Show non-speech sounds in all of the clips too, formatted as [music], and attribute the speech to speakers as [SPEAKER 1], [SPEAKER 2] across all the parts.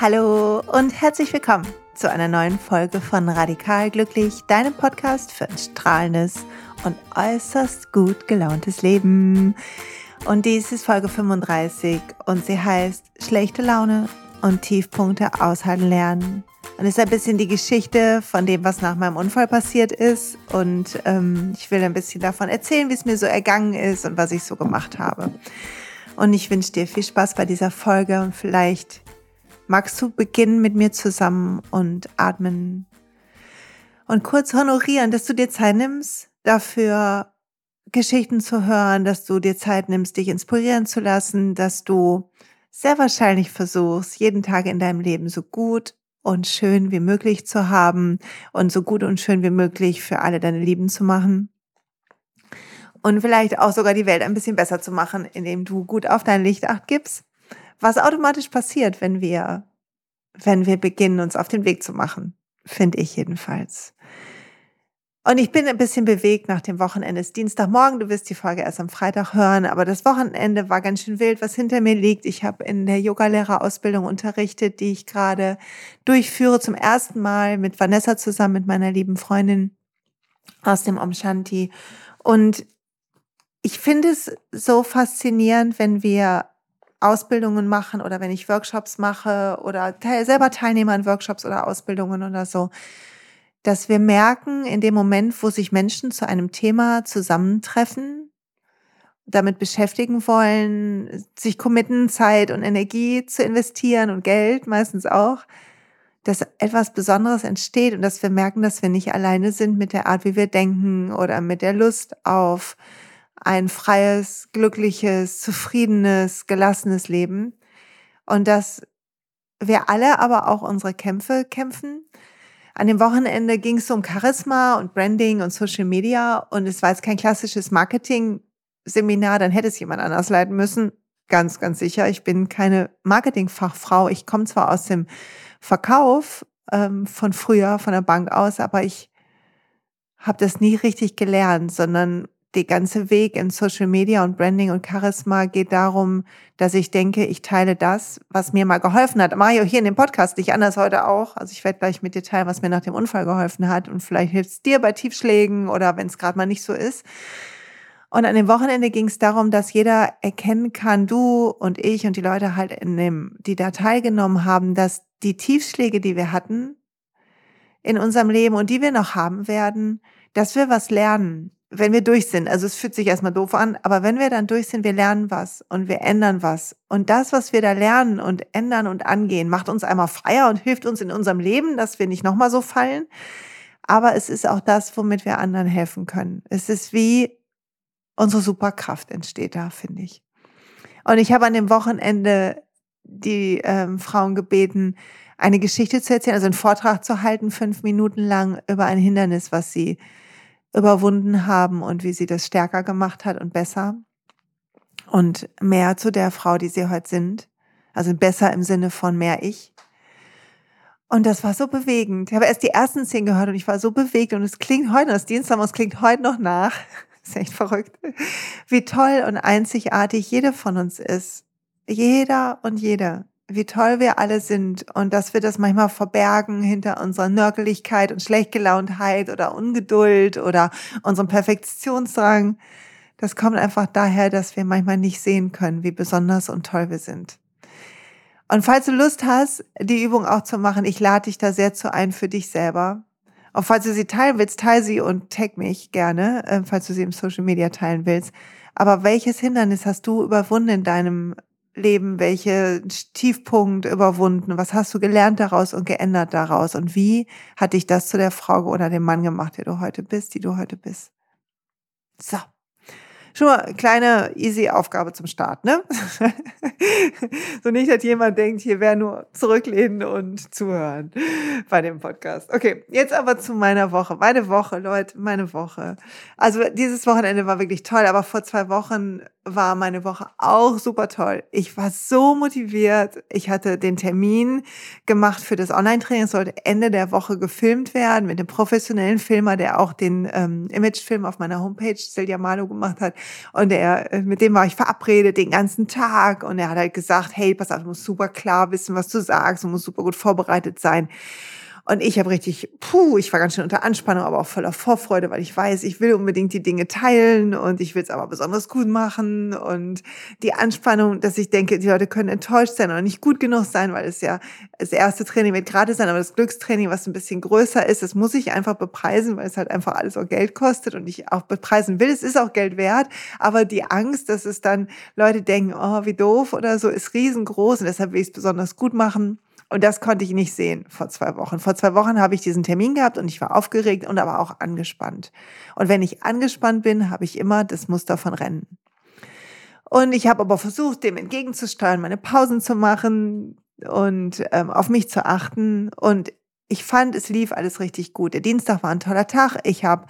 [SPEAKER 1] Hallo und herzlich willkommen zu einer neuen Folge von Radikal Glücklich, deinem Podcast für ein strahlendes und äußerst gut gelauntes Leben. Und dies ist Folge 35 und sie heißt Schlechte Laune und Tiefpunkte aushalten lernen. Und ist ein bisschen die Geschichte von dem, was nach meinem Unfall passiert ist. Und ähm, ich will ein bisschen davon erzählen, wie es mir so ergangen ist und was ich so gemacht habe. Und ich wünsche dir viel Spaß bei dieser Folge und vielleicht magst du beginnen mit mir zusammen und atmen und kurz honorieren, dass du dir Zeit nimmst, dafür Geschichten zu hören, dass du dir Zeit nimmst, dich inspirieren zu lassen, dass du sehr wahrscheinlich versuchst, jeden Tag in deinem Leben so gut und schön wie möglich zu haben und so gut und schön wie möglich für alle deine Lieben zu machen. Und vielleicht auch sogar die Welt ein bisschen besser zu machen, indem du gut auf dein Licht acht gibst, was automatisch passiert, wenn wir, wenn wir beginnen, uns auf den Weg zu machen, finde ich jedenfalls. Und ich bin ein bisschen bewegt nach dem Wochenende. Es ist Dienstagmorgen, du wirst die Folge erst am Freitag hören, aber das Wochenende war ganz schön wild, was hinter mir liegt. Ich habe in der Yogalehrerausbildung unterrichtet, die ich gerade durchführe zum ersten Mal mit Vanessa zusammen, mit meiner lieben Freundin aus dem Om Shanti. Und ich finde es so faszinierend, wenn wir Ausbildungen machen oder wenn ich Workshops mache oder selber Teilnehmer an Workshops oder Ausbildungen oder so, dass wir merken, in dem Moment, wo sich Menschen zu einem Thema zusammentreffen, damit beschäftigen wollen, sich committen, Zeit und Energie zu investieren und Geld meistens auch, dass etwas Besonderes entsteht und dass wir merken, dass wir nicht alleine sind mit der Art, wie wir denken oder mit der Lust auf ein freies, glückliches, zufriedenes, gelassenes Leben. Und dass wir alle aber auch unsere Kämpfe kämpfen. An dem Wochenende ging es um Charisma und Branding und Social Media und es war jetzt kein klassisches Marketing-Seminar, dann hätte es jemand anders leiten müssen. Ganz, ganz sicher. Ich bin keine Marketingfachfrau. Ich komme zwar aus dem Verkauf ähm, von früher, von der Bank aus, aber ich habe das nie richtig gelernt, sondern der ganze Weg in Social Media und Branding und Charisma geht darum, dass ich denke, ich teile das, was mir mal geholfen hat. Mario hier in dem Podcast, nicht anders heute auch. Also ich werde gleich mit dir teilen, was mir nach dem Unfall geholfen hat. Und vielleicht hilft es dir bei Tiefschlägen oder wenn es gerade mal nicht so ist. Und an dem Wochenende ging es darum, dass jeder erkennen kann, du und ich und die Leute halt in dem, die da teilgenommen haben, dass die Tiefschläge, die wir hatten in unserem Leben und die wir noch haben werden, dass wir was lernen wenn wir durch sind, also es fühlt sich erstmal doof an, aber wenn wir dann durch sind, wir lernen was und wir ändern was. Und das, was wir da lernen und ändern und angehen, macht uns einmal freier und hilft uns in unserem Leben, dass wir nicht nochmal so fallen. Aber es ist auch das, womit wir anderen helfen können. Es ist wie unsere Superkraft entsteht da, finde ich. Und ich habe an dem Wochenende die ähm, Frauen gebeten, eine Geschichte zu erzählen, also einen Vortrag zu halten, fünf Minuten lang über ein Hindernis, was sie überwunden haben und wie sie das stärker gemacht hat und besser und mehr zu der Frau, die sie heute sind. Also besser im Sinne von mehr ich. Und das war so bewegend. Ich habe erst die ersten zehn gehört und ich war so bewegt und es klingt heute, das Dienstag, es klingt heute noch nach. Das [laughs] ist echt verrückt. Wie toll und einzigartig jede von uns ist. Jeder und jede wie toll wir alle sind und dass wir das manchmal verbergen hinter unserer Nörgeligkeit und Schlechtgelauntheit oder Ungeduld oder unserem Perfektionsdrang. Das kommt einfach daher, dass wir manchmal nicht sehen können, wie besonders und toll wir sind. Und falls du Lust hast, die Übung auch zu machen, ich lade dich da sehr zu ein für dich selber. Und falls du sie teilen willst, teile sie und tag mich gerne, äh, falls du sie im Social Media teilen willst. Aber welches Hindernis hast du überwunden in deinem Leben, welche Tiefpunkt überwunden, was hast du gelernt daraus und geändert daraus und wie hat dich das zu der Frau oder dem Mann gemacht, der du heute bist, die du heute bist. So. Schon mal kleine easy Aufgabe zum Start, ne? [laughs] so nicht, dass jemand denkt, hier wäre nur zurücklehnen und zuhören bei dem Podcast. Okay, jetzt aber zu meiner Woche. Meine Woche, Leute, meine Woche. Also dieses Wochenende war wirklich toll, aber vor zwei Wochen war meine Woche auch super toll. Ich war so motiviert. Ich hatte den Termin gemacht für das Online-Training. Es sollte Ende der Woche gefilmt werden mit dem professionellen Filmer, der auch den ähm, Imagefilm auf meiner Homepage Celia Malo gemacht hat. Und er, äh, mit dem war ich verabredet den ganzen Tag. Und er hat halt gesagt, hey, pass auf, du musst super klar wissen, was du sagst. Du musst super gut vorbereitet sein. Und ich habe richtig, puh, ich war ganz schön unter Anspannung, aber auch voller Vorfreude, weil ich weiß, ich will unbedingt die Dinge teilen und ich will es aber besonders gut machen. Und die Anspannung, dass ich denke, die Leute können enttäuscht sein oder nicht gut genug sein, weil es ja das erste Training wird gerade sein, aber das Glückstraining, was ein bisschen größer ist, das muss ich einfach bepreisen, weil es halt einfach alles auch Geld kostet und ich auch bepreisen will. Es ist auch Geld wert, aber die Angst, dass es dann Leute denken, oh, wie doof oder so, ist riesengroß und deshalb will ich es besonders gut machen. Und das konnte ich nicht sehen vor zwei Wochen. Vor zwei Wochen habe ich diesen Termin gehabt und ich war aufgeregt und aber auch angespannt. Und wenn ich angespannt bin, habe ich immer das Muster von Rennen. Und ich habe aber versucht, dem entgegenzusteuern, meine Pausen zu machen und ähm, auf mich zu achten. Und ich fand, es lief alles richtig gut. Der Dienstag war ein toller Tag. Ich habe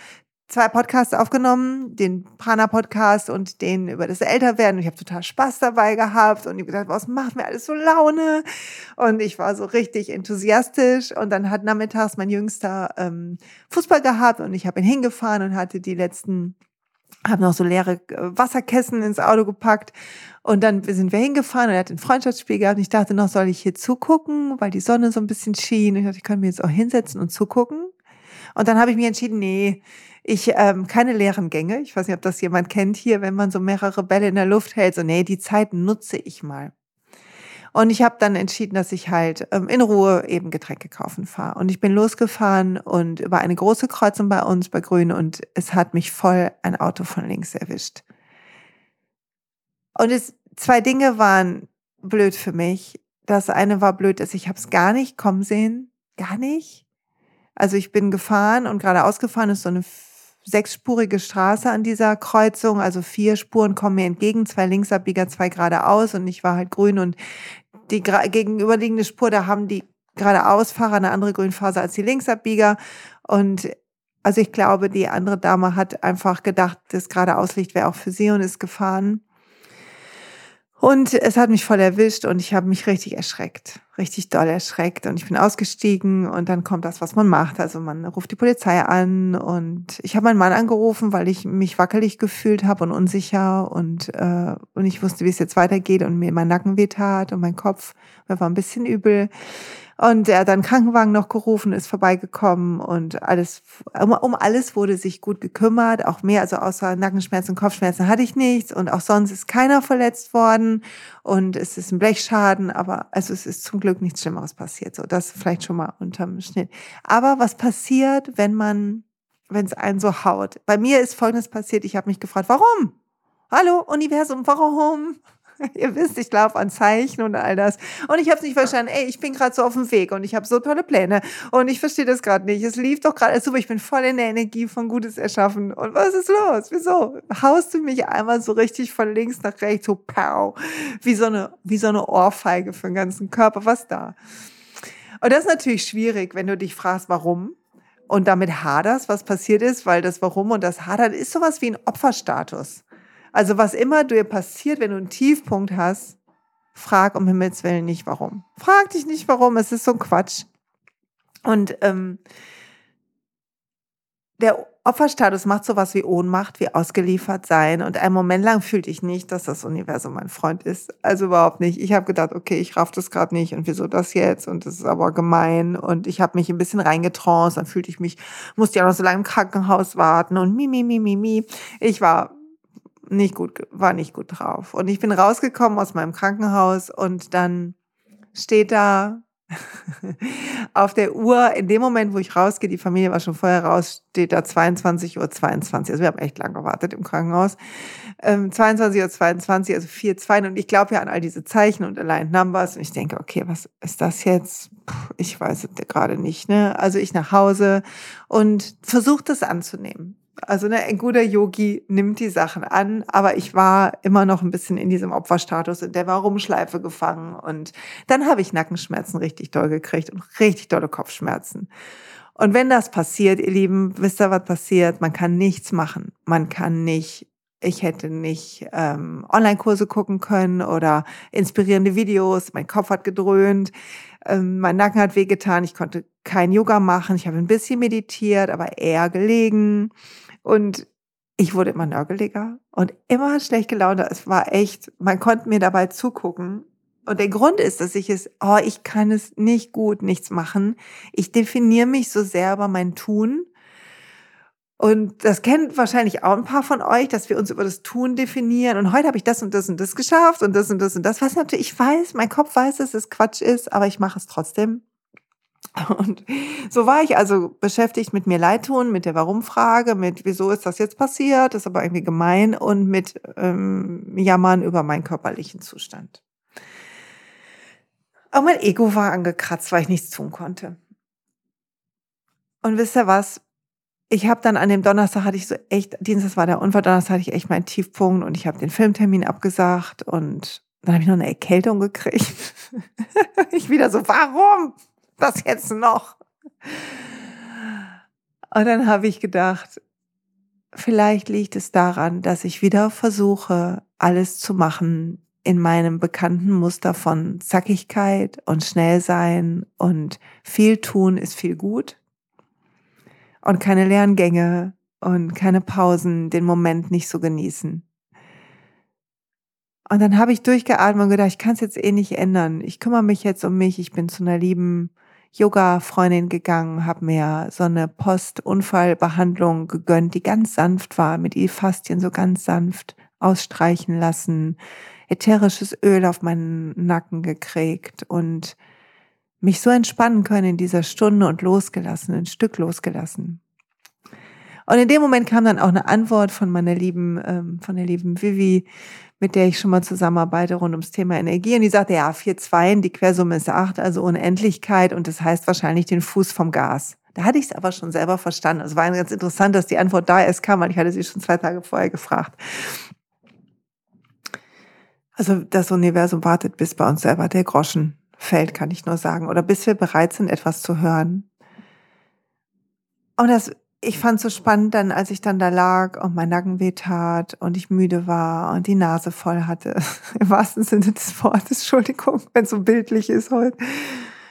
[SPEAKER 1] zwei Podcasts aufgenommen, den Prana-Podcast und den über das Älterwerden. Ich habe total Spaß dabei gehabt und ich gedacht, was macht mir alles so Laune? Und ich war so richtig enthusiastisch. Und dann hat nachmittags mein Jüngster ähm, Fußball gehabt und ich habe ihn hingefahren und hatte die letzten habe noch so leere äh, Wasserkästen ins Auto gepackt und dann sind wir hingefahren und er hat ein Freundschaftsspiel gehabt und ich dachte noch, soll ich hier zugucken, weil die Sonne so ein bisschen schien und ich dachte, ich könnte mir jetzt auch hinsetzen und zugucken. Und dann habe ich mich entschieden, nee, ich ähm, keine leeren Gänge. Ich weiß nicht, ob das jemand kennt hier, wenn man so mehrere Bälle in der Luft hält. So, nee, die Zeit nutze ich mal. Und ich habe dann entschieden, dass ich halt ähm, in Ruhe eben Getränke kaufen fahre. Und ich bin losgefahren und über eine große Kreuzung bei uns bei Grün und es hat mich voll ein Auto von links erwischt. Und es, zwei Dinge waren blöd für mich. Das eine war blöd, dass ich habe es gar nicht kommen sehen, gar nicht. Also ich bin gefahren und gerade ausgefahren ist so eine sechsspurige Straße an dieser Kreuzung, also vier Spuren kommen mir entgegen, zwei Linksabbieger, zwei geradeaus. Und ich war halt grün und die gegenüberliegende Spur, da haben die geradeausfahrer eine andere Grünphase als die Linksabbieger. Und also ich glaube, die andere Dame hat einfach gedacht, das geradeauslicht wäre auch für sie und ist gefahren. Und es hat mich voll erwischt und ich habe mich richtig erschreckt, richtig doll erschreckt. Und ich bin ausgestiegen und dann kommt das, was man macht. Also man ruft die Polizei an und ich habe meinen Mann angerufen, weil ich mich wackelig gefühlt habe und unsicher und, äh, und ich wusste, wie es jetzt weitergeht und mir mein Nacken wehtat und mein Kopf. Mir war ein bisschen übel. Und er hat dann Krankenwagen noch gerufen, ist vorbeigekommen und alles, um, um alles wurde sich gut gekümmert, auch mehr, also außer Nackenschmerzen und Kopfschmerzen hatte ich nichts und auch sonst ist keiner verletzt worden und es ist ein Blechschaden, aber also es ist zum Glück nichts Schlimmeres passiert, so das vielleicht schon mal unterm Schnitt. Aber was passiert, wenn man, wenn es einen so haut? Bei mir ist Folgendes passiert, ich habe mich gefragt, warum? Hallo Universum, warum? [laughs] Ihr wisst, ich laufe an Zeichen und all das. Und ich habe es nicht verstanden. Ey, ich bin gerade so auf dem Weg und ich habe so tolle Pläne und ich verstehe das gerade nicht. Es lief doch gerade super. Ich bin voll in der Energie von Gutes erschaffen. Und was ist los? Wieso? Haust du mich einmal so richtig von links nach rechts, so pow, wie so eine, wie so eine Ohrfeige für den ganzen Körper. Was da? Und das ist natürlich schwierig, wenn du dich fragst, warum und damit haderst, was passiert ist, weil das Warum und das Hadern ist sowas wie ein Opferstatus. Also was immer dir passiert, wenn du einen Tiefpunkt hast, frag um Himmels Willen nicht warum. Frag dich nicht warum, es ist so ein Quatsch. Und ähm, der Opferstatus macht sowas wie Ohnmacht, wie ausgeliefert sein. Und einen Moment lang fühlte ich nicht, dass das Universum mein Freund ist. Also überhaupt nicht. Ich habe gedacht, okay, ich raff das gerade nicht und wieso das jetzt? Und das ist aber gemein. Und ich habe mich ein bisschen reingetraust. Dann fühlte ich mich, musste ja noch so lange im Krankenhaus warten und mi, mi, mi, mi, mi. Ich war nicht gut, war nicht gut drauf. Und ich bin rausgekommen aus meinem Krankenhaus und dann steht da [laughs] auf der Uhr, in dem Moment, wo ich rausgehe, die Familie war schon vorher raus, steht da 22.22 Uhr. 22. Also wir haben echt lange gewartet im Krankenhaus. Ähm, 22.22 Uhr, 22, also 4.2. Und ich glaube ja an all diese Zeichen und Aligned Numbers. Und ich denke, okay, was ist das jetzt? Puh, ich weiß es gerade nicht. Ne? Also ich nach Hause und versuche das anzunehmen. Also ne, ein guter Yogi nimmt die Sachen an, aber ich war immer noch ein bisschen in diesem Opferstatus, in der Warum-Schleife gefangen. Und dann habe ich Nackenschmerzen richtig doll gekriegt und richtig dolle Kopfschmerzen. Und wenn das passiert, ihr Lieben, wisst ihr, was passiert? Man kann nichts machen. Man kann nicht Ich hätte nicht ähm, Online-Kurse gucken können oder inspirierende Videos. Mein Kopf hat gedröhnt, ähm, mein Nacken hat wehgetan. Ich konnte kein Yoga machen. Ich habe ein bisschen meditiert, aber eher gelegen. Und ich wurde immer nörgeliger und immer schlecht gelaunt. Es war echt, man konnte mir dabei zugucken. Und der Grund ist, dass ich es, oh, ich kann es nicht gut, nichts machen. Ich definiere mich so sehr über mein Tun. Und das kennt wahrscheinlich auch ein paar von euch, dass wir uns über das Tun definieren. Und heute habe ich das und das und das geschafft und das und das und das. Was natürlich, ich weiß, mein Kopf weiß, dass es Quatsch ist, aber ich mache es trotzdem. Und so war ich also beschäftigt mit mir leid tun, mit der Warum-Frage, mit wieso ist das jetzt passiert, ist aber irgendwie gemein und mit ähm, Jammern über meinen körperlichen Zustand. Aber mein Ego war angekratzt, weil ich nichts tun konnte. Und wisst ihr was? Ich habe dann an dem Donnerstag hatte ich so echt, Dienstag war der Unfall, Donnerstag hatte ich echt meinen Tiefpunkt und ich habe den Filmtermin abgesagt und dann habe ich noch eine Erkältung gekriegt. [laughs] ich wieder so, warum? Was jetzt noch? Und dann habe ich gedacht, vielleicht liegt es daran, dass ich wieder versuche, alles zu machen in meinem bekannten Muster von Zackigkeit und Schnellsein und viel tun ist viel gut und keine Lerngänge und keine Pausen, den Moment nicht so genießen. Und dann habe ich durchgeatmet und gedacht, ich kann es jetzt eh nicht ändern. Ich kümmere mich jetzt um mich. Ich bin zu einer lieben Yoga-Freundin gegangen, habe mir so eine Post-Unfallbehandlung gegönnt, die ganz sanft war, mit E-Fastien so ganz sanft ausstreichen lassen, ätherisches Öl auf meinen Nacken gekriegt und mich so entspannen können in dieser Stunde und losgelassen, ein Stück losgelassen. Und in dem Moment kam dann auch eine Antwort von meiner lieben, ähm, von der lieben Vivi, mit der ich schon mal zusammenarbeite rund ums Thema Energie. Und die sagte, ja, vier Zweien, die Quersumme ist acht, also Unendlichkeit. Und das heißt wahrscheinlich den Fuß vom Gas. Da hatte ich es aber schon selber verstanden. Es war ganz interessant, dass die Antwort da erst kam, weil ich hatte sie schon zwei Tage vorher gefragt. Also das Universum wartet, bis bei uns selber der Groschen fällt, kann ich nur sagen. Oder bis wir bereit sind, etwas zu hören. Und das ich fand es so spannend dann, als ich dann da lag und mein Nacken weh tat und ich müde war und die Nase voll hatte. [laughs] Im wahrsten Sinne des Wortes, Entschuldigung, wenn es so bildlich ist heute.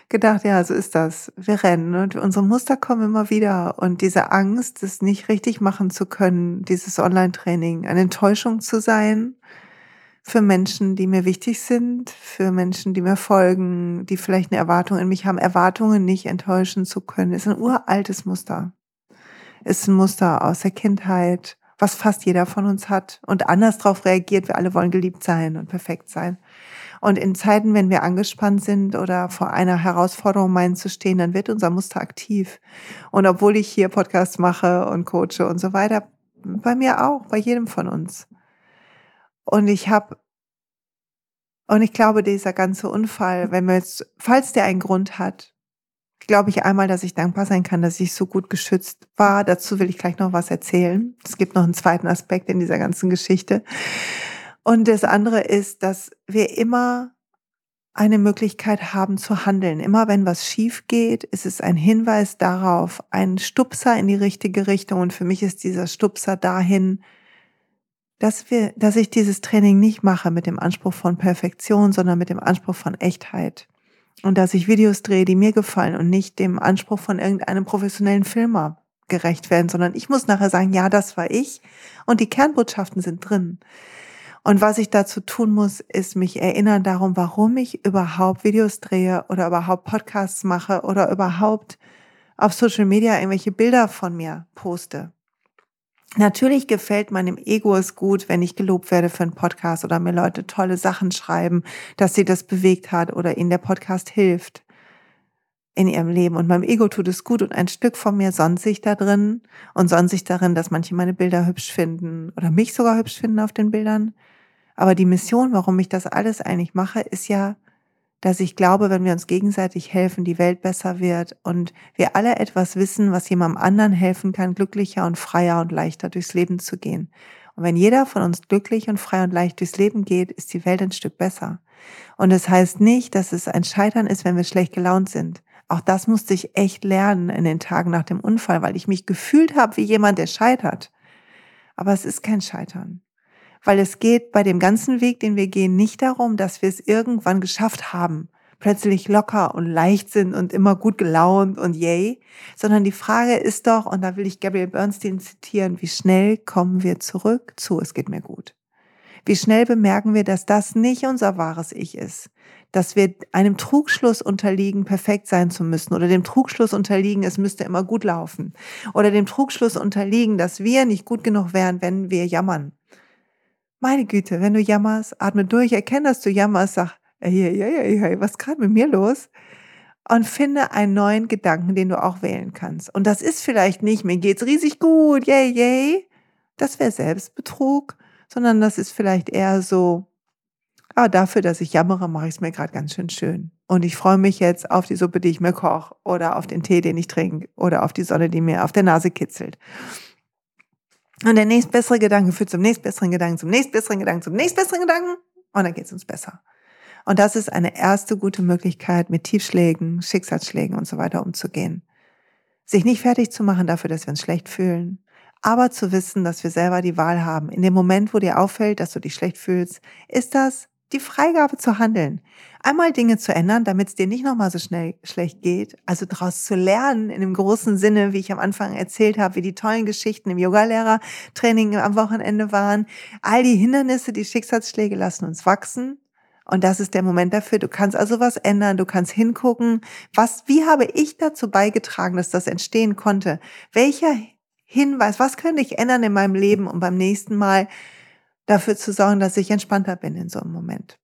[SPEAKER 1] Gedacht, ja, so ist das. Wir rennen und unsere Muster kommen immer wieder. Und diese Angst, das nicht richtig machen zu können, dieses Online-Training, eine Enttäuschung zu sein für Menschen, die mir wichtig sind, für Menschen, die mir folgen, die vielleicht eine Erwartung in mich haben, Erwartungen nicht enttäuschen zu können, ist ein uraltes Muster ist ein Muster aus der Kindheit, was fast jeder von uns hat und anders darauf reagiert. Wir alle wollen geliebt sein und perfekt sein. Und in Zeiten, wenn wir angespannt sind oder vor einer Herausforderung meinen zu stehen, dann wird unser Muster aktiv. Und obwohl ich hier Podcasts mache und coache und so weiter, bei mir auch, bei jedem von uns. Und ich habe, und ich glaube, dieser ganze Unfall, wenn wir jetzt, falls der einen Grund hat, glaube ich einmal, dass ich dankbar sein kann, dass ich so gut geschützt war. Dazu will ich gleich noch was erzählen. Es gibt noch einen zweiten Aspekt in dieser ganzen Geschichte. Und das andere ist, dass wir immer eine Möglichkeit haben zu handeln. Immer wenn was schief geht, ist es ein Hinweis darauf, ein Stupser in die richtige Richtung. Und für mich ist dieser Stupser dahin, dass wir, dass ich dieses Training nicht mache mit dem Anspruch von Perfektion, sondern mit dem Anspruch von Echtheit und dass ich Videos drehe, die mir gefallen und nicht dem Anspruch von irgendeinem professionellen Filmer gerecht werden, sondern ich muss nachher sagen, ja, das war ich und die Kernbotschaften sind drin. Und was ich dazu tun muss, ist mich erinnern darum, warum ich überhaupt Videos drehe oder überhaupt Podcasts mache oder überhaupt auf Social Media irgendwelche Bilder von mir poste. Natürlich gefällt meinem Ego es gut, wenn ich gelobt werde für einen Podcast oder mir Leute tolle Sachen schreiben, dass sie das bewegt hat oder ihnen der Podcast hilft in ihrem Leben. Und meinem Ego tut es gut und ein Stück von mir sonnt sich da drin und sonnt sich darin, dass manche meine Bilder hübsch finden oder mich sogar hübsch finden auf den Bildern. Aber die Mission, warum ich das alles eigentlich mache, ist ja, dass ich glaube, wenn wir uns gegenseitig helfen, die Welt besser wird und wir alle etwas wissen, was jemandem anderen helfen kann, glücklicher und freier und leichter durchs Leben zu gehen. Und wenn jeder von uns glücklich und frei und leicht durchs Leben geht, ist die Welt ein Stück besser. Und das heißt nicht, dass es ein Scheitern ist, wenn wir schlecht gelaunt sind. Auch das musste ich echt lernen in den Tagen nach dem Unfall, weil ich mich gefühlt habe wie jemand, der scheitert. Aber es ist kein Scheitern. Weil es geht bei dem ganzen Weg, den wir gehen, nicht darum, dass wir es irgendwann geschafft haben, plötzlich locker und leicht sind und immer gut gelaunt und yay, sondern die Frage ist doch, und da will ich Gabriel Bernstein zitieren, wie schnell kommen wir zurück zu, es geht mir gut. Wie schnell bemerken wir, dass das nicht unser wahres Ich ist, dass wir einem Trugschluss unterliegen, perfekt sein zu müssen oder dem Trugschluss unterliegen, es müsste immer gut laufen oder dem Trugschluss unterliegen, dass wir nicht gut genug wären, wenn wir jammern. Meine Güte, wenn du jammerst, atme durch, erkenne, dass du jammerst, sag, hey, hey, hey, hey, was ist gerade mit mir los? Und finde einen neuen Gedanken, den du auch wählen kannst. Und das ist vielleicht nicht, mir geht's riesig gut, yay, yay. Das wäre Selbstbetrug, sondern das ist vielleicht eher so, ah, dafür, dass ich jammere, mache ich es mir gerade ganz schön schön. Und ich freue mich jetzt auf die Suppe, die ich mir koche, oder auf den Tee, den ich trinke, oder auf die Sonne, die mir auf der Nase kitzelt. Und der nächstbessere Gedanke führt zum nächstbesseren Gedanken, zum nächstbesseren Gedanken, zum nächstbesseren Gedanken, und dann geht es uns besser. Und das ist eine erste gute Möglichkeit, mit Tiefschlägen, Schicksalsschlägen und so weiter umzugehen. Sich nicht fertig zu machen dafür, dass wir uns schlecht fühlen, aber zu wissen, dass wir selber die Wahl haben. In dem Moment, wo dir auffällt, dass du dich schlecht fühlst, ist das die Freigabe zu handeln. Einmal Dinge zu ändern, damit es dir nicht nochmal so schnell schlecht geht. Also daraus zu lernen, in dem großen Sinne, wie ich am Anfang erzählt habe, wie die tollen Geschichten im Yogalehrer-Training am Wochenende waren. All die Hindernisse, die Schicksalsschläge lassen uns wachsen. Und das ist der Moment dafür. Du kannst also was ändern, du kannst hingucken, was, wie habe ich dazu beigetragen, dass das entstehen konnte? Welcher Hinweis, was könnte ich ändern in meinem Leben, um beim nächsten Mal dafür zu sorgen, dass ich entspannter bin in so einem Moment?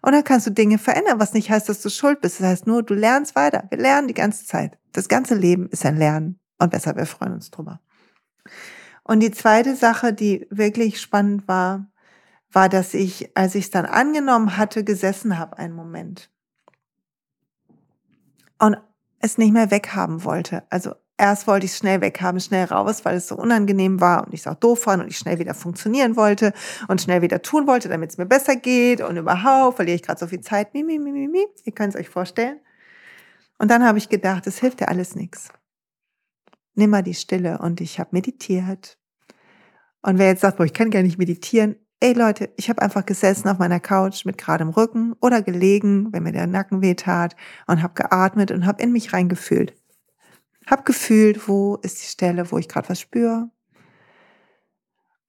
[SPEAKER 1] Und dann kannst du Dinge verändern, was nicht heißt, dass du schuld bist. Das heißt nur, du lernst weiter. Wir lernen die ganze Zeit. Das ganze Leben ist ein Lernen. Und besser, wir freuen uns drüber. Und die zweite Sache, die wirklich spannend war, war, dass ich, als ich es dann angenommen hatte, gesessen habe einen Moment und es nicht mehr weghaben wollte. Also erst wollte ich es schnell weghaben, schnell raus, weil es so unangenehm war und ich es auch doof fand und ich schnell wieder funktionieren wollte und schnell wieder tun wollte, damit es mir besser geht und überhaupt verliere ich gerade so viel Zeit. Mi, mi, mi, mi, mi. Ihr könnt es euch vorstellen. Und dann habe ich gedacht, es hilft dir alles nichts. Nimm mal die Stille und ich habe meditiert. Und wer jetzt sagt, boah, ich kann gar nicht meditieren, Ey Leute, ich habe einfach gesessen auf meiner Couch mit geradem Rücken oder gelegen, wenn mir der Nacken weh tat und habe geatmet und habe in mich reingefühlt. Hab gefühlt, wo ist die Stelle, wo ich gerade was spüre.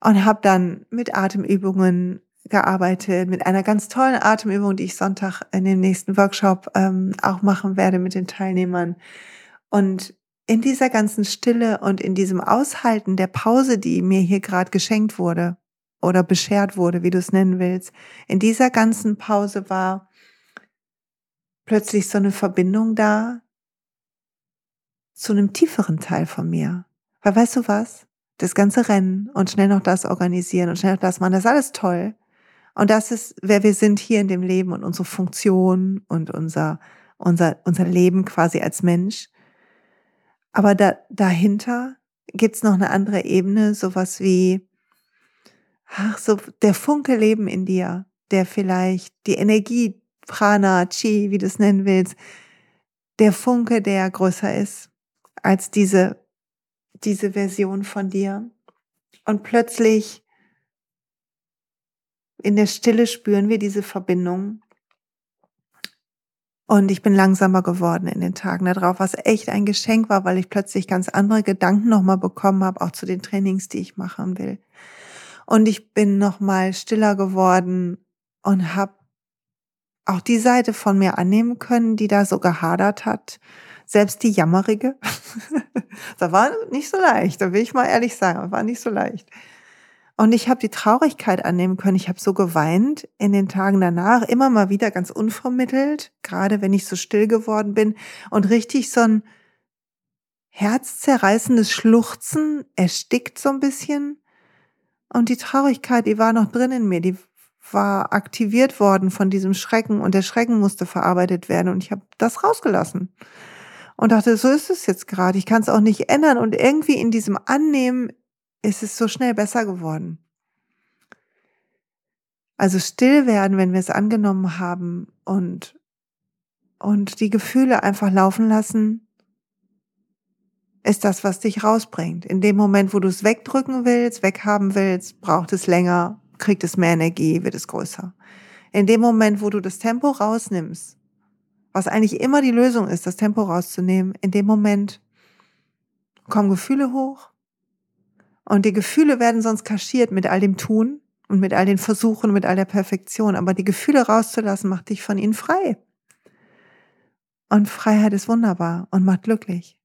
[SPEAKER 1] Und habe dann mit Atemübungen gearbeitet, mit einer ganz tollen Atemübung, die ich Sonntag in dem nächsten Workshop ähm, auch machen werde mit den Teilnehmern. Und in dieser ganzen Stille und in diesem Aushalten der Pause, die mir hier gerade geschenkt wurde, oder beschert wurde, wie du es nennen willst, in dieser ganzen Pause war plötzlich so eine Verbindung da zu einem tieferen Teil von mir. Weil weißt du was? Das ganze Rennen und schnell noch das organisieren und schnell noch das machen, das ist alles toll. Und das ist, wer wir sind hier in dem Leben und unsere Funktion und unser, unser, unser Leben quasi als Mensch. Aber da, dahinter gibt's noch eine andere Ebene, sowas wie, ach, so der Funke Leben in dir, der vielleicht die Energie, Prana, Chi, wie du es nennen willst, der Funke, der größer ist als diese, diese Version von dir. Und plötzlich in der Stille spüren wir diese Verbindung. Und ich bin langsamer geworden in den Tagen darauf, was echt ein Geschenk war, weil ich plötzlich ganz andere Gedanken nochmal bekommen habe, auch zu den Trainings, die ich machen will. Und ich bin noch mal stiller geworden und habe auch die Seite von mir annehmen können, die da so gehadert hat. Selbst die jammerige. [laughs] das war nicht so leicht, da will ich mal ehrlich sagen, das war nicht so leicht. Und ich habe die Traurigkeit annehmen können. Ich habe so geweint in den Tagen danach, immer mal wieder ganz unvermittelt, gerade wenn ich so still geworden bin und richtig so ein herzzerreißendes Schluchzen erstickt so ein bisschen. Und die Traurigkeit, die war noch drin in mir, die war aktiviert worden von diesem Schrecken und der Schrecken musste verarbeitet werden und ich habe das rausgelassen und dachte, so ist es jetzt gerade, ich kann es auch nicht ändern und irgendwie in diesem Annehmen ist es so schnell besser geworden. Also still werden, wenn wir es angenommen haben und, und die Gefühle einfach laufen lassen ist das, was dich rausbringt. In dem Moment, wo du es wegdrücken willst, weghaben willst, braucht es länger, kriegt es mehr Energie, wird es größer. In dem Moment, wo du das Tempo rausnimmst, was eigentlich immer die Lösung ist, das Tempo rauszunehmen, in dem Moment kommen Gefühle hoch und die Gefühle werden sonst kaschiert mit all dem Tun und mit all den Versuchen, mit all der Perfektion. Aber die Gefühle rauszulassen, macht dich von ihnen frei. Und Freiheit ist wunderbar und macht glücklich.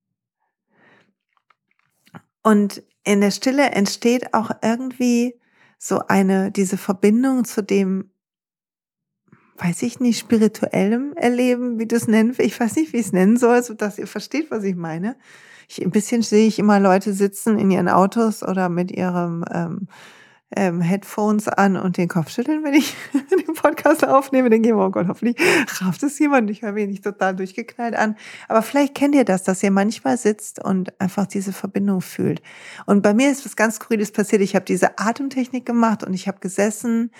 [SPEAKER 1] Und in der Stille entsteht auch irgendwie so eine, diese Verbindung zu dem, weiß ich nicht, spirituellem Erleben, wie du es nennen Ich weiß nicht, wie ich es nennen soll, so dass ihr versteht, was ich meine. Ich, ein bisschen sehe ich immer Leute sitzen in ihren Autos oder mit ihrem ähm, ähm, Headphones an und den Kopf schütteln, wenn ich [laughs] den Podcast aufnehme. Denke ich, oh Gott, hoffentlich [laughs] rafft es jemand. Ich höre mich nicht total durchgeknallt an. Aber vielleicht kennt ihr das, dass ihr manchmal sitzt und einfach diese Verbindung fühlt. Und bei mir ist was ganz Skurriles passiert. Ich habe diese Atemtechnik gemacht und ich habe gesessen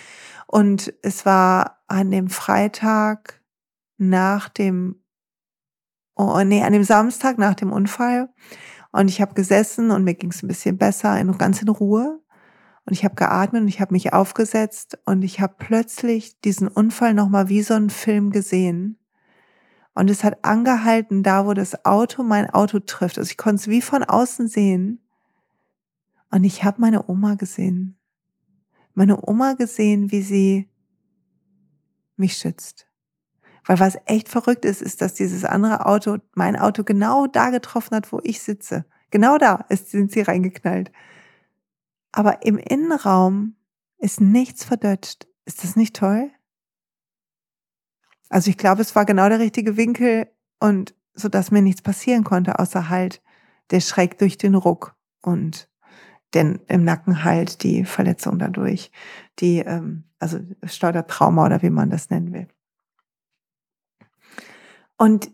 [SPEAKER 1] und es war an dem Freitag nach dem, oh nee, an dem Samstag nach dem Unfall. Und ich habe gesessen und mir ging es ein bisschen besser, ganz in Ruhe. Und ich habe geatmet und ich habe mich aufgesetzt und ich habe plötzlich diesen Unfall nochmal wie so einen Film gesehen. Und es hat angehalten, da wo das Auto mein Auto trifft. Also ich konnte es wie von außen sehen. Und ich habe meine Oma gesehen. Meine Oma gesehen, wie sie mich schützt. Weil was echt verrückt ist, ist, dass dieses andere Auto, mein Auto genau da getroffen hat, wo ich sitze. Genau da ist, sind sie reingeknallt. Aber im Innenraum ist nichts verdötscht. Ist das nicht toll? Also ich glaube, es war genau der richtige Winkel und so dass mir nichts passieren konnte, außer halt der Schreck durch den Ruck und denn im Nacken halt die Verletzung dadurch, die ähm, also Steuertrauma oder wie man das nennen will. Und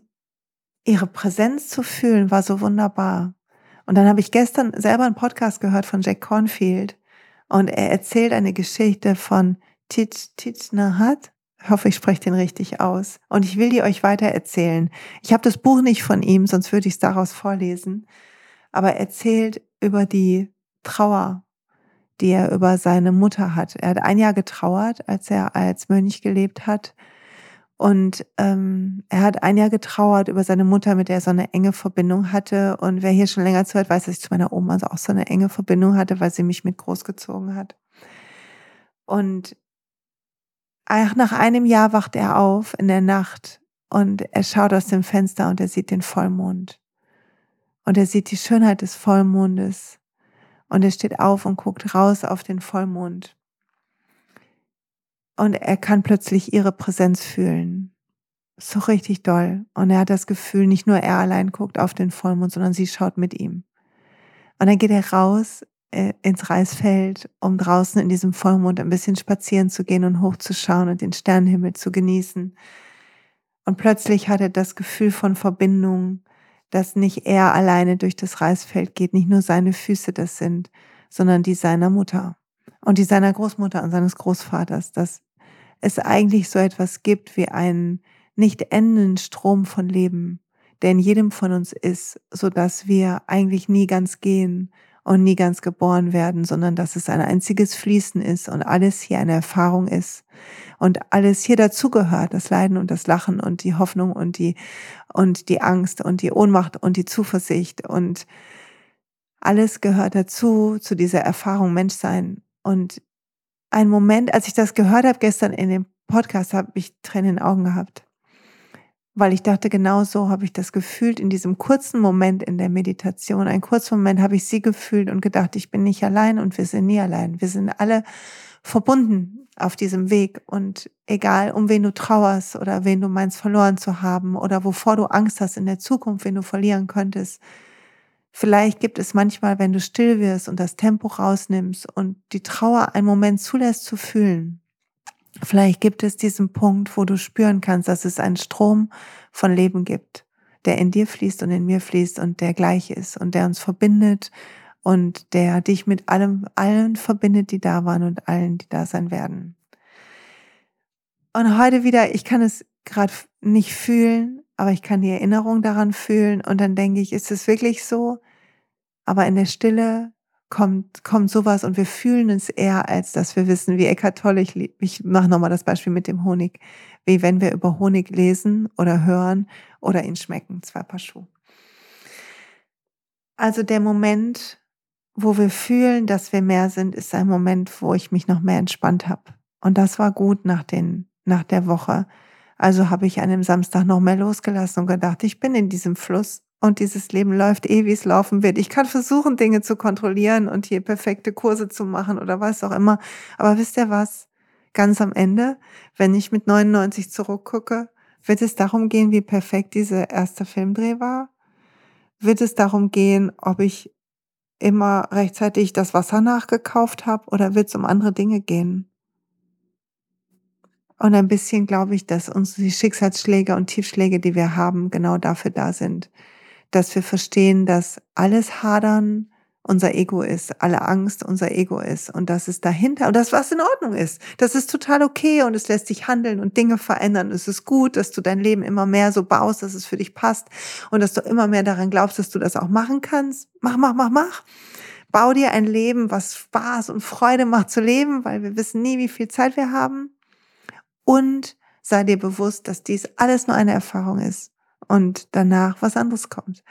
[SPEAKER 1] ihre Präsenz zu fühlen war so wunderbar. Und dann habe ich gestern selber einen Podcast gehört von Jack Cornfield und er erzählt eine Geschichte von Tich Tich Nahat. Ich hoffe, ich spreche den richtig aus. Und ich will die euch weiter erzählen. Ich habe das Buch nicht von ihm, sonst würde ich es daraus vorlesen. Aber er erzählt über die Trauer, die er über seine Mutter hat. Er hat ein Jahr getrauert, als er als Mönch gelebt hat. Und ähm, er hat ein Jahr getrauert über seine Mutter, mit der er so eine enge Verbindung hatte. Und wer hier schon länger zuhört, weiß, dass ich zu meiner Oma also auch so eine enge Verbindung hatte, weil sie mich mit großgezogen hat. Und nach einem Jahr wacht er auf in der Nacht und er schaut aus dem Fenster und er sieht den Vollmond. Und er sieht die Schönheit des Vollmondes. Und er steht auf und guckt raus auf den Vollmond und er kann plötzlich ihre Präsenz fühlen. So richtig doll. Und er hat das Gefühl, nicht nur er allein guckt auf den Vollmond, sondern sie schaut mit ihm. Und dann geht er raus äh, ins Reisfeld, um draußen in diesem Vollmond ein bisschen spazieren zu gehen und hochzuschauen und den Sternenhimmel zu genießen. Und plötzlich hat er das Gefühl von Verbindung, dass nicht er alleine durch das Reisfeld geht, nicht nur seine Füße das sind, sondern die seiner Mutter und die seiner Großmutter und seines Großvaters, dass es eigentlich so etwas gibt wie einen nicht endenden Strom von Leben, der in jedem von uns ist, so dass wir eigentlich nie ganz gehen und nie ganz geboren werden, sondern dass es ein einziges Fließen ist und alles hier eine Erfahrung ist und alles hier dazugehört, das Leiden und das Lachen und die Hoffnung und die und die Angst und die Ohnmacht und die Zuversicht und alles gehört dazu zu dieser Erfahrung Menschsein. Und ein Moment, als ich das gehört habe gestern in dem Podcast, habe ich Tränen in den Augen gehabt. Weil ich dachte, genau so habe ich das gefühlt in diesem kurzen Moment in der Meditation. Ein kurzer Moment habe ich sie gefühlt und gedacht, ich bin nicht allein und wir sind nie allein. Wir sind alle verbunden auf diesem Weg und egal, um wen du trauerst oder wen du meinst verloren zu haben oder wovor du Angst hast in der Zukunft, wen du verlieren könntest, Vielleicht gibt es manchmal, wenn du still wirst und das Tempo rausnimmst und die Trauer einen Moment zulässt zu fühlen. Vielleicht gibt es diesen Punkt, wo du spüren kannst, dass es einen Strom von Leben gibt, der in dir fließt und in mir fließt und der gleich ist und der uns verbindet und der dich mit allem, allen verbindet, die da waren und allen, die da sein werden. Und heute wieder, ich kann es gerade nicht fühlen, aber ich kann die Erinnerung daran fühlen und dann denke ich, ist es wirklich so? Aber in der Stille kommt, kommt sowas und wir fühlen es eher, als dass wir wissen, wie Eckart Tolle, ich, ich mache nochmal das Beispiel mit dem Honig, wie wenn wir über Honig lesen oder hören oder ihn schmecken, zwei Paar Schuhe. Also der Moment, wo wir fühlen, dass wir mehr sind, ist ein Moment, wo ich mich noch mehr entspannt habe. Und das war gut nach, den, nach der Woche. Also habe ich an dem Samstag noch mehr losgelassen und gedacht, ich bin in diesem Fluss und dieses Leben läuft eh, wie es laufen wird. Ich kann versuchen, Dinge zu kontrollieren und hier perfekte Kurse zu machen oder was auch immer. Aber wisst ihr was? Ganz am Ende, wenn ich mit 99 zurückgucke, wird es darum gehen, wie perfekt dieser erste Filmdreh war? Wird es darum gehen, ob ich immer rechtzeitig das Wasser nachgekauft habe oder wird es um andere Dinge gehen? Und ein bisschen glaube ich, dass unsere Schicksalsschläge und Tiefschläge, die wir haben, genau dafür da sind. Dass wir verstehen, dass alles Hadern unser Ego ist, alle Angst unser Ego ist und dass es dahinter und das was in Ordnung ist. Das ist total okay und es lässt dich handeln und Dinge verändern. Es ist gut, dass du dein Leben immer mehr so baust, dass es für dich passt und dass du immer mehr daran glaubst, dass du das auch machen kannst. Mach, mach, mach, mach. Bau dir ein Leben, was Spaß und Freude macht zu leben, weil wir wissen nie, wie viel Zeit wir haben und sei dir bewusst, dass dies alles nur eine Erfahrung ist und danach was anderes kommt.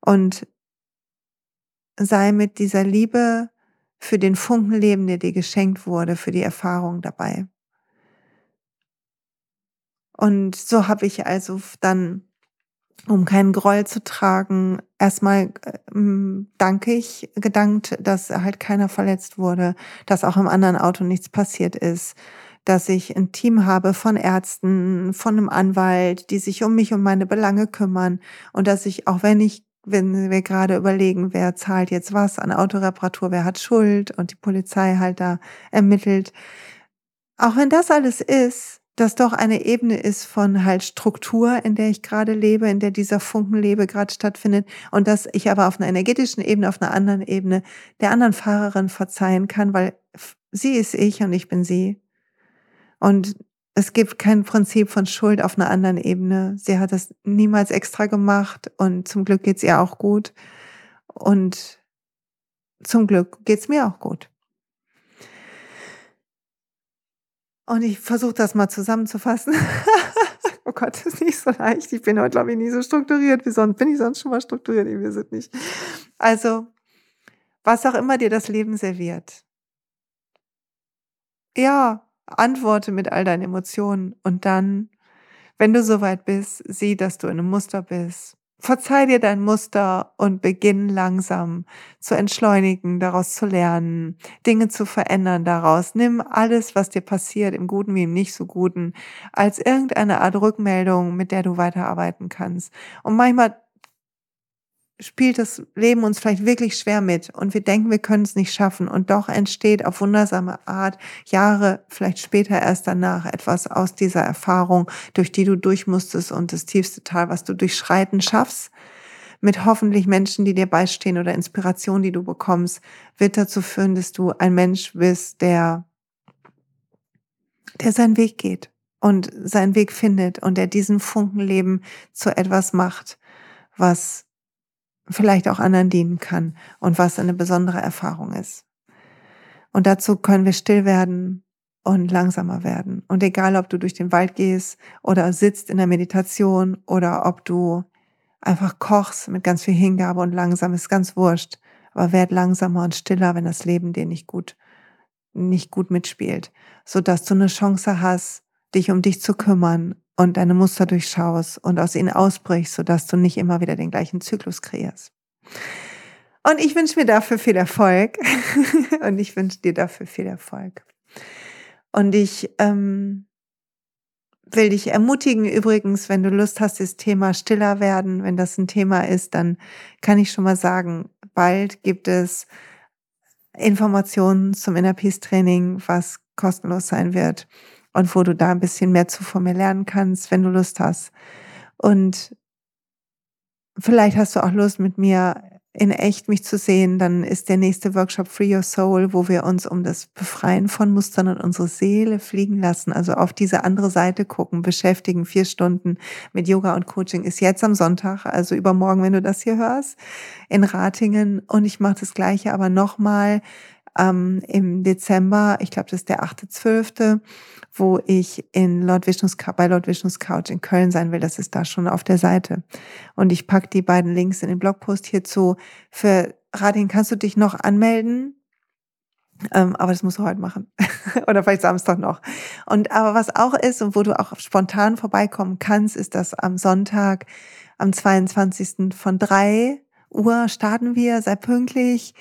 [SPEAKER 1] Und sei mit dieser Liebe für den Funkenleben, der dir geschenkt wurde, für die Erfahrung dabei. Und so habe ich also dann, um keinen Groll zu tragen, erstmal äh, danke ich, gedankt, dass halt keiner verletzt wurde, dass auch im anderen Auto nichts passiert ist, dass ich ein Team habe von Ärzten, von einem Anwalt, die sich um mich und meine Belange kümmern. Und dass ich, auch wenn ich, wenn wir gerade überlegen, wer zahlt jetzt was an Autoreparatur, wer hat Schuld und die Polizei halt da ermittelt, auch wenn das alles ist, das doch eine Ebene ist von halt Struktur, in der ich gerade lebe, in der dieser Funkenlebe gerade stattfindet. Und dass ich aber auf einer energetischen Ebene, auf einer anderen Ebene der anderen Fahrerin verzeihen kann, weil sie ist ich und ich bin sie und es gibt kein Prinzip von Schuld auf einer anderen Ebene. Sie hat das niemals extra gemacht und zum Glück geht's ihr auch gut. Und zum Glück geht's mir auch gut. Und ich versuche das mal zusammenzufassen. [laughs] oh Gott, das ist nicht so leicht. Ich bin heute, glaube ich, nie so strukturiert wie sonst. Bin ich sonst schon mal strukturiert? Nee, wir sind nicht. Also, was auch immer dir das Leben serviert. Ja, antworte mit all deinen Emotionen und dann, wenn du soweit bist, sieh, dass du in einem Muster bist. Verzeih dir dein Muster und beginn langsam zu entschleunigen, daraus zu lernen, Dinge zu verändern daraus. Nimm alles, was dir passiert, im Guten wie im nicht so Guten, als irgendeine Art Rückmeldung, mit der du weiterarbeiten kannst. Und manchmal spielt das Leben uns vielleicht wirklich schwer mit und wir denken, wir können es nicht schaffen. Und doch entsteht auf wundersame Art Jahre, vielleicht später erst danach etwas aus dieser Erfahrung, durch die du durch musstest und das tiefste Tal, was du durchschreiten schaffst, mit hoffentlich Menschen, die dir beistehen oder Inspiration, die du bekommst, wird dazu führen, dass du ein Mensch bist, der, der seinen Weg geht und seinen Weg findet und der diesen Funkenleben zu etwas macht, was vielleicht auch anderen dienen kann und was eine besondere Erfahrung ist. Und dazu können wir still werden und langsamer werden. Und egal, ob du durch den Wald gehst oder sitzt in der Meditation oder ob du einfach kochst mit ganz viel Hingabe und langsam, ist ganz wurscht. Aber werd langsamer und stiller, wenn das Leben dir nicht gut, nicht gut mitspielt, so dass du eine Chance hast, dich um dich zu kümmern und deine Muster durchschaust und aus ihnen ausbrichst, sodass du nicht immer wieder den gleichen Zyklus kreierst. Und ich wünsche mir dafür viel Erfolg. [laughs] und ich wünsche dir dafür viel Erfolg. Und ich ähm, will dich ermutigen, übrigens, wenn du Lust hast, das Thema stiller werden, wenn das ein Thema ist, dann kann ich schon mal sagen, bald gibt es Informationen zum Inner Peace Training, was kostenlos sein wird und wo du da ein bisschen mehr zu von mir lernen kannst, wenn du Lust hast. Und vielleicht hast du auch Lust, mit mir in echt mich zu sehen, dann ist der nächste Workshop Free Your Soul, wo wir uns um das Befreien von Mustern und unsere Seele fliegen lassen, also auf diese andere Seite gucken, beschäftigen, vier Stunden mit Yoga und Coaching ist jetzt am Sonntag, also übermorgen, wenn du das hier hörst, in Ratingen. Und ich mache das Gleiche aber nochmal ähm, im Dezember, ich glaube, das ist der 8.12., wo ich in Lord Vishnus, bei Lord Vishnus Couch in Köln sein will. Das ist da schon auf der Seite. Und ich packe die beiden Links in den Blogpost hierzu. Für Radin kannst du dich noch anmelden. Ähm, aber das musst du heute machen. [laughs] Oder vielleicht Samstag noch. Und aber was auch ist und wo du auch spontan vorbeikommen kannst, ist, dass am Sonntag, am 22. von drei Uhr starten wir, sei pünktlich,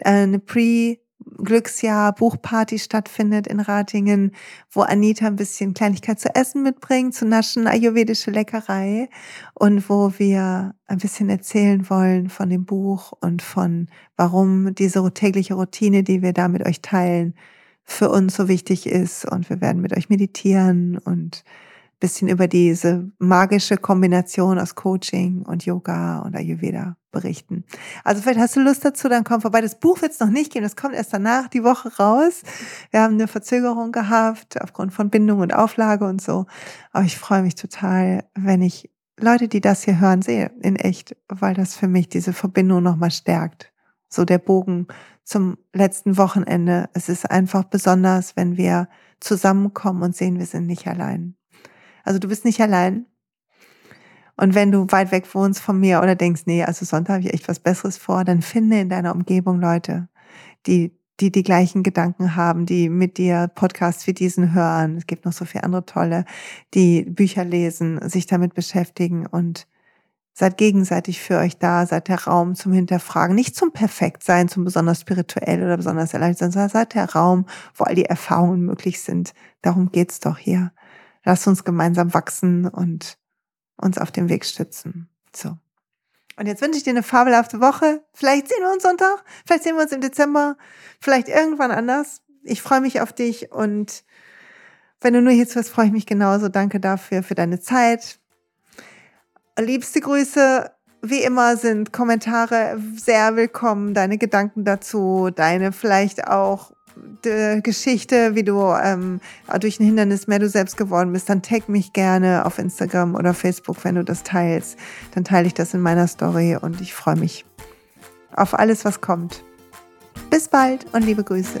[SPEAKER 1] äh, eine Pre- Glücksjahr Buchparty stattfindet in Ratingen, wo Anita ein bisschen Kleinigkeit zu essen mitbringt, zu naschen, ayurvedische Leckerei und wo wir ein bisschen erzählen wollen von dem Buch und von warum diese tägliche Routine, die wir da mit euch teilen, für uns so wichtig ist und wir werden mit euch meditieren und bisschen über diese magische Kombination aus Coaching und Yoga und Ayurveda berichten. Also vielleicht hast du Lust dazu, dann komm vorbei. Das Buch wird es noch nicht geben, das kommt erst danach die Woche raus. Wir haben eine Verzögerung gehabt aufgrund von Bindung und Auflage und so. Aber ich freue mich total, wenn ich Leute, die das hier hören, sehe in echt, weil das für mich diese Verbindung nochmal stärkt. So der Bogen zum letzten Wochenende. Es ist einfach besonders, wenn wir zusammenkommen und sehen, wir sind nicht allein. Also du bist nicht allein. Und wenn du weit weg wohnst von mir oder denkst, nee, also Sonntag habe ich echt was Besseres vor, dann finde in deiner Umgebung Leute, die die die gleichen Gedanken haben, die mit dir Podcasts wie diesen hören. Es gibt noch so viele andere tolle, die Bücher lesen, sich damit beschäftigen und seid gegenseitig für euch da, seid der Raum zum Hinterfragen, nicht zum Perfektsein, zum besonders spirituell oder besonders erleichtert, sondern seid der Raum, wo all die Erfahrungen möglich sind. Darum geht's doch hier. Lass uns gemeinsam wachsen und uns auf dem Weg stützen. So. Und jetzt wünsche ich dir eine fabelhafte Woche. Vielleicht sehen wir uns Sonntag, vielleicht sehen wir uns im Dezember, vielleicht irgendwann anders. Ich freue mich auf dich und wenn du nur hier bist, freue ich mich genauso. Danke dafür, für deine Zeit. Liebste Grüße. Wie immer sind Kommentare sehr willkommen, deine Gedanken dazu, deine vielleicht auch Geschichte, wie du ähm, durch ein Hindernis mehr du selbst geworden bist, dann tag mich gerne auf Instagram oder Facebook, wenn du das teilst. Dann teile ich das in meiner Story und ich freue mich auf alles, was kommt. Bis bald und liebe Grüße.